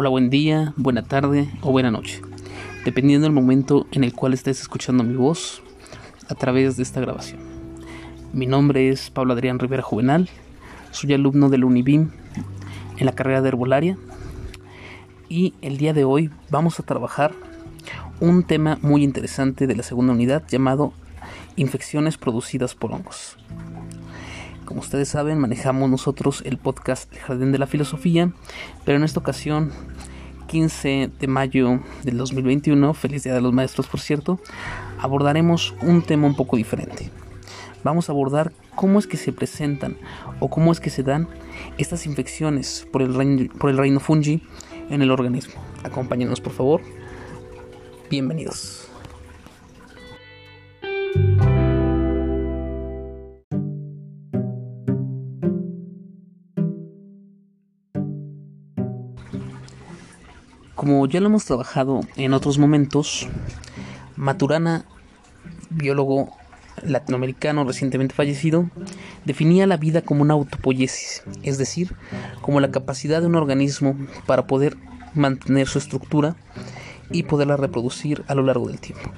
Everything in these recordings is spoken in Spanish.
Hola, buen día, buena tarde o buena noche, dependiendo del momento en el cual estés escuchando mi voz a través de esta grabación. Mi nombre es Pablo Adrián Rivera Juvenal, soy alumno del UNIBIM en la carrera de herbolaria y el día de hoy vamos a trabajar un tema muy interesante de la segunda unidad llamado infecciones producidas por hongos. Como ustedes saben, manejamos nosotros el podcast El Jardín de la Filosofía, pero en esta ocasión, 15 de mayo del 2021, feliz Día de los Maestros por cierto, abordaremos un tema un poco diferente. Vamos a abordar cómo es que se presentan o cómo es que se dan estas infecciones por el reino, por el reino fungi en el organismo. Acompáñenos por favor. Bienvenidos. Como ya lo hemos trabajado en otros momentos, Maturana, biólogo latinoamericano recientemente fallecido, definía la vida como una autopoiesis, es decir, como la capacidad de un organismo para poder mantener su estructura y poderla reproducir a lo largo del tiempo.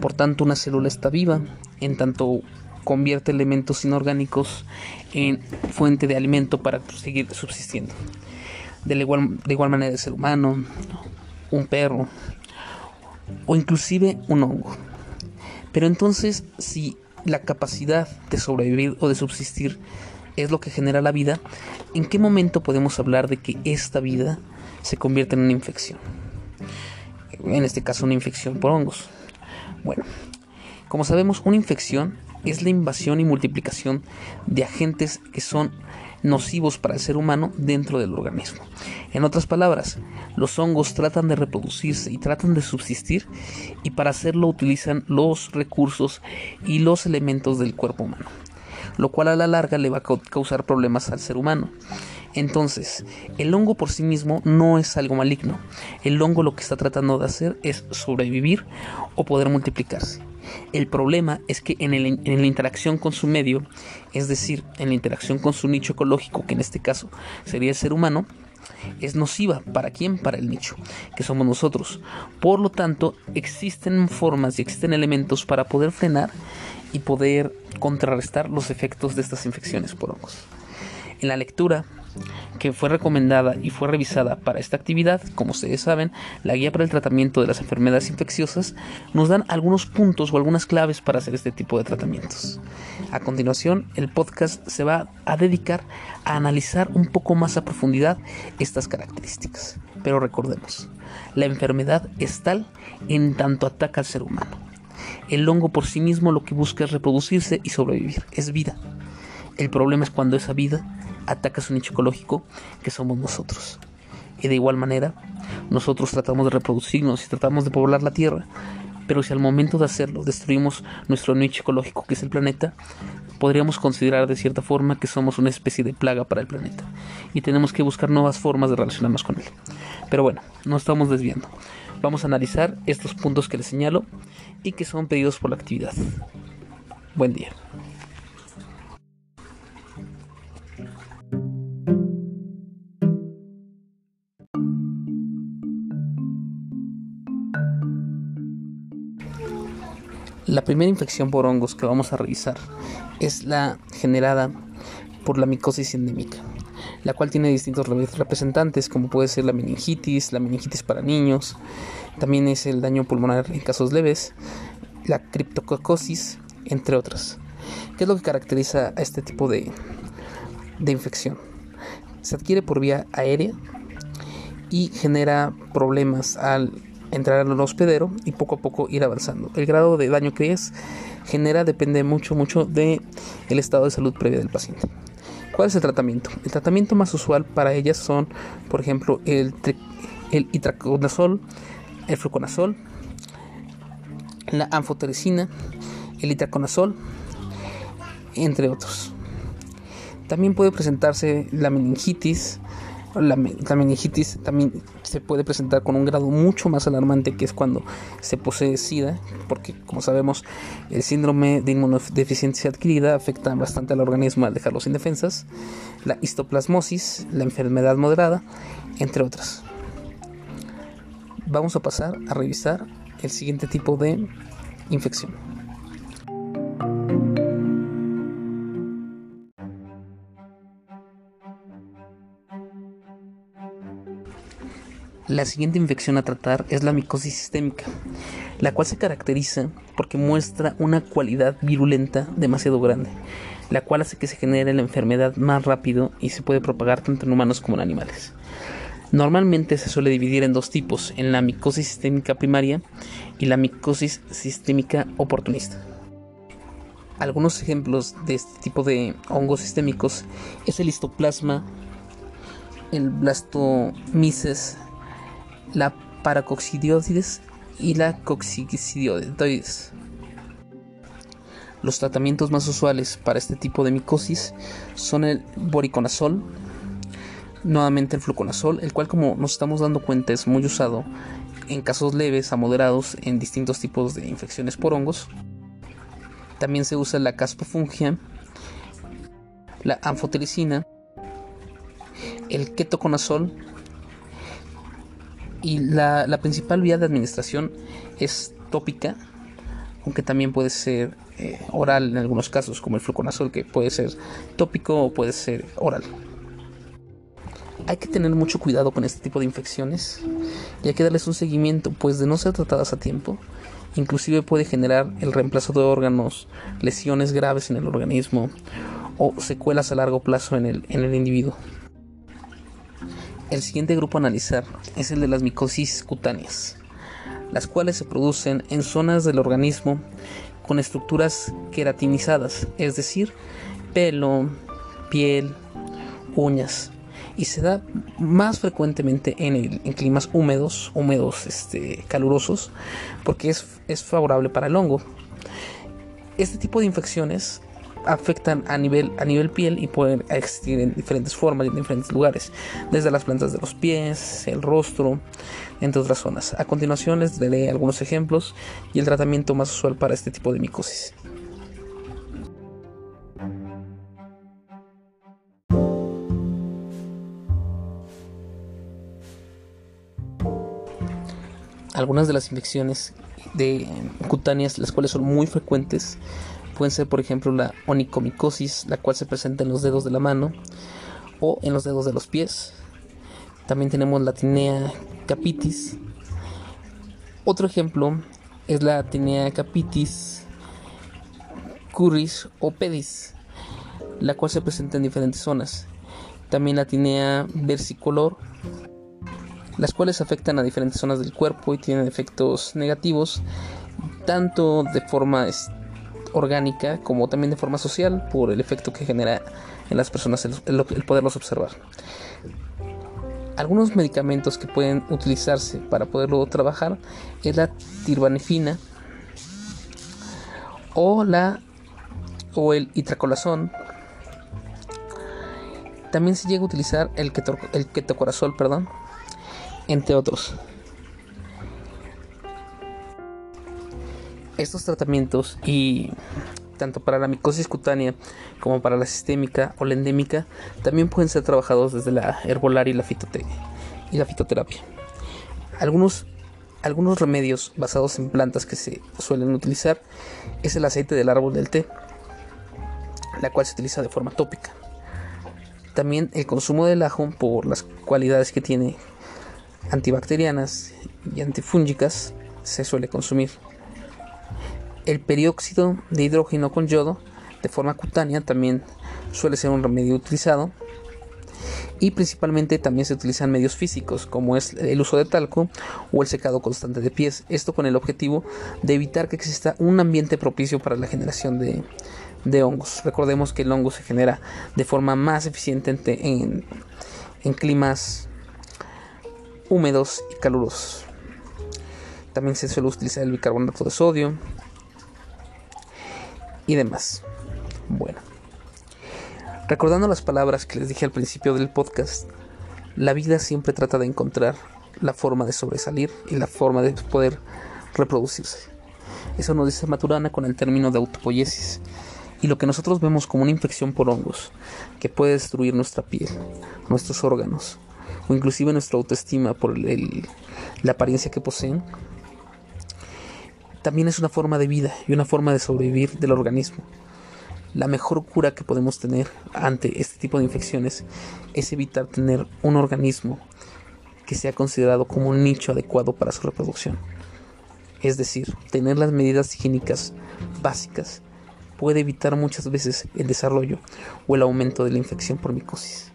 Por tanto, una célula está viva en tanto convierte elementos inorgánicos en fuente de alimento para seguir subsistiendo de igual, de igual manera el ser humano, un perro o inclusive un hongo. Pero entonces, si la capacidad de sobrevivir o de subsistir es lo que genera la vida, ¿en qué momento podemos hablar de que esta vida se convierte en una infección? En este caso, una infección por hongos. Bueno, como sabemos, una infección es la invasión y multiplicación de agentes que son nocivos para el ser humano dentro del organismo. En otras palabras, los hongos tratan de reproducirse y tratan de subsistir y para hacerlo utilizan los recursos y los elementos del cuerpo humano, lo cual a la larga le va a causar problemas al ser humano. Entonces, el hongo por sí mismo no es algo maligno. El hongo lo que está tratando de hacer es sobrevivir o poder multiplicarse. El problema es que en, la interacción con su medio, es decir, en la interacción con su nicho ecológico, que en este caso sería el ser humano, es nociva. ¿Para quién? Para el nicho, que somos nosotros. Por lo tanto, existen formas y existen elementos para poder frenar y poder contrarrestar los efectos de estas infecciones por hongos. En la lectura que fue recomendada y fue revisada para esta actividad, como ustedes saben, la guía para el tratamiento de las enfermedades infecciosas nos dan algunos puntos o algunas claves para hacer este tipo de tratamientos. A continuación, el podcast se va a dedicar a analizar un poco más a profundidad estas características. Pero recordemos, la enfermedad es tal en tanto ataca al ser humano. El hongo por sí mismo lo que busca es reproducirse y sobrevivir, es vida. El problema es cuando esa vida ataca su nicho ecológico, que somos nosotros. Y de igual manera, nosotros tratamos de reproducirnos y tratamos de poblar la Tierra, pero si al momento de hacerlo destruimos nuestro nicho ecológico, que es el planeta, podríamos considerar de cierta forma que somos una especie de plaga para el planeta y tenemos que buscar nuevas formas de relacionarnos con él. Pero bueno, no estamos desviando. Vamos a analizar estos puntos que les señalo y que son pedidos por la actividad. Buen día. La primera infección por hongos que vamos a revisar es la generada por la micosis endémica, la cual tiene distintos representantes como puede ser la meningitis, la meningitis para niños, también es el daño pulmonar en casos leves, la criptococosis, entre otras. ¿Qué es lo que caracteriza a este tipo de, de infección? Se adquiere por vía aérea y genera problemas al entrar al hospedero y poco a poco ir avanzando. El grado de daño que es genera depende mucho mucho de el estado de salud previo del paciente. ¿Cuál es el tratamiento? El tratamiento más usual para ellas son, por ejemplo, el, el itraconazol, el fluconazol, la anfotericina, el itraconazol, entre otros. También puede presentarse la meningitis, la, meningitis también se puede presentar con un grado mucho más alarmante que es cuando se posee SIDA, porque como sabemos el síndrome de inmunodeficiencia adquirida afecta bastante al organismo al dejarlo sin defensas, la histoplasmosis, la enfermedad moderada, entre otras. vamos a pasar a revisar el siguiente tipo de infección. La siguiente infección a tratar es la micosis sistémica, la cual se caracteriza porque muestra una cualidad virulenta demasiado grande, la cual hace que se genere la enfermedad más rápido y se puede propagar tanto en humanos como en animales. Normalmente se suele dividir en dos tipos, en la micosis sistémica primaria y la micosis sistémica oportunista. Algunos ejemplos de este tipo de hongos sistémicos es el histoplasma, el blastomyces, la paracoccidioides y la coccidioides. Los tratamientos más usuales para este tipo de micosis son el boriconazol, nuevamente el fluconazol, el cual como nos estamos dando cuenta es muy usado en casos leves a moderados en distintos tipos de infecciones por hongos. También se usa la caspofungia, la anfotericina, el ketoconazol y la, principal vía de administración es tópica, aunque también puede ser eh, oral en algunos casos, como el fluconazol, que puede ser tópico o puede ser oral. Hay que tener mucho cuidado con este tipo de infecciones y hay que darles un seguimiento, pues de no ser tratadas a tiempo, inclusive puede generar el reemplazo de órganos, lesiones graves en el organismo o secuelas a largo plazo en el, en el individuo. El siguiente grupo a analizar es el de las micosis cutáneas, las cuales se producen en zonas del organismo con estructuras queratinizadas, es decir, pelo, piel, uñas, y se da más frecuentemente en, climas húmedos, húmedos este, calurosos, porque es, es favorable para el hongo. Este tipo de infecciones afectan a nivel, a nivel piel y pueden existir en diferentes formas y en diferentes lugares, desde las plantas de los pies, el rostro, entre otras zonas. A continuación les daré algunos ejemplos y el tratamiento más usual para este tipo de micosis. Algunas de las infecciones de cutáneas, las cuales son muy frecuentes, Pueden ser, por ejemplo, la onicomicosis, la cual se presenta en los dedos de la mano o en los dedos de los pies. También tenemos la tinea capitis. Otro ejemplo es la tinea capitis curis o pedis, la cual se presenta en diferentes zonas. También la tinea versicolor, las cuales afectan a diferentes zonas del cuerpo y tienen efectos negativos, tanto de forma orgánica como también de forma social por el efecto que genera en las personas el, poderlos observar. Algunos medicamentos que pueden utilizarse para poderlo trabajar es la tirbanefina o la o el itracolazón. También se llega a utilizar el, el ketocorazol, perdón, entre otros. Estos tratamientos y tanto para la micosis cutánea como para la sistémica o la endémica también pueden ser trabajados desde la herbolaria y la, y la fitoterapia. Algunos, algunos remedios basados en plantas que se suelen utilizar es el aceite del árbol del té, la cual se utiliza de forma tópica. También el consumo del ajo por las cualidades que tiene antibacterianas y antifúngicas se suele consumir. El perióxido de hidrógeno con yodo de forma cutánea también suele ser un remedio utilizado y principalmente también se utilizan medios físicos como es el uso de talco o el secado constante de pies, esto con el objetivo de evitar que exista un ambiente propicio para la generación de, hongos. Recordemos que el hongo se genera de forma más eficiente en, en climas húmedos y calurosos. También se suele utilizar el bicarbonato de sodio, y demás. Bueno, recordando las palabras que les dije al principio del podcast, la vida siempre trata de encontrar la forma de sobresalir y la forma de poder reproducirse. Eso nos dice Maturana con el término de autopoiesis. Y lo que nosotros vemos como una infección por hongos, que puede destruir nuestra piel, nuestros órganos, o inclusive nuestra autoestima por la apariencia que poseen, también es una forma de vida y una forma de sobrevivir del organismo. La mejor cura que podemos tener ante este tipo de infecciones es evitar tener un organismo que sea considerado como un nicho adecuado para su reproducción. Es decir, tener las medidas higiénicas básicas puede evitar muchas veces el desarrollo o el aumento de la infección por micosis.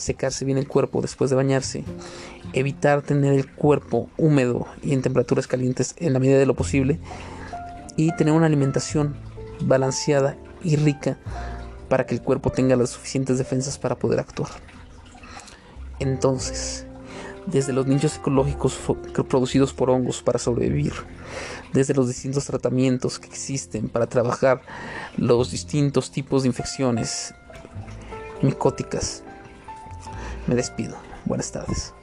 Secarse bien el cuerpo después de bañarse, evitar tener el cuerpo húmedo y en temperaturas calientes en la medida de lo posible y tener una alimentación balanceada y rica para que el cuerpo tenga las suficientes defensas para poder actuar. Entonces, desde los nichos ecológicos producidos por hongos para sobrevivir, desde los distintos tratamientos que existen para trabajar los distintos tipos de infecciones micóticas. Me despido. Buenas tardes.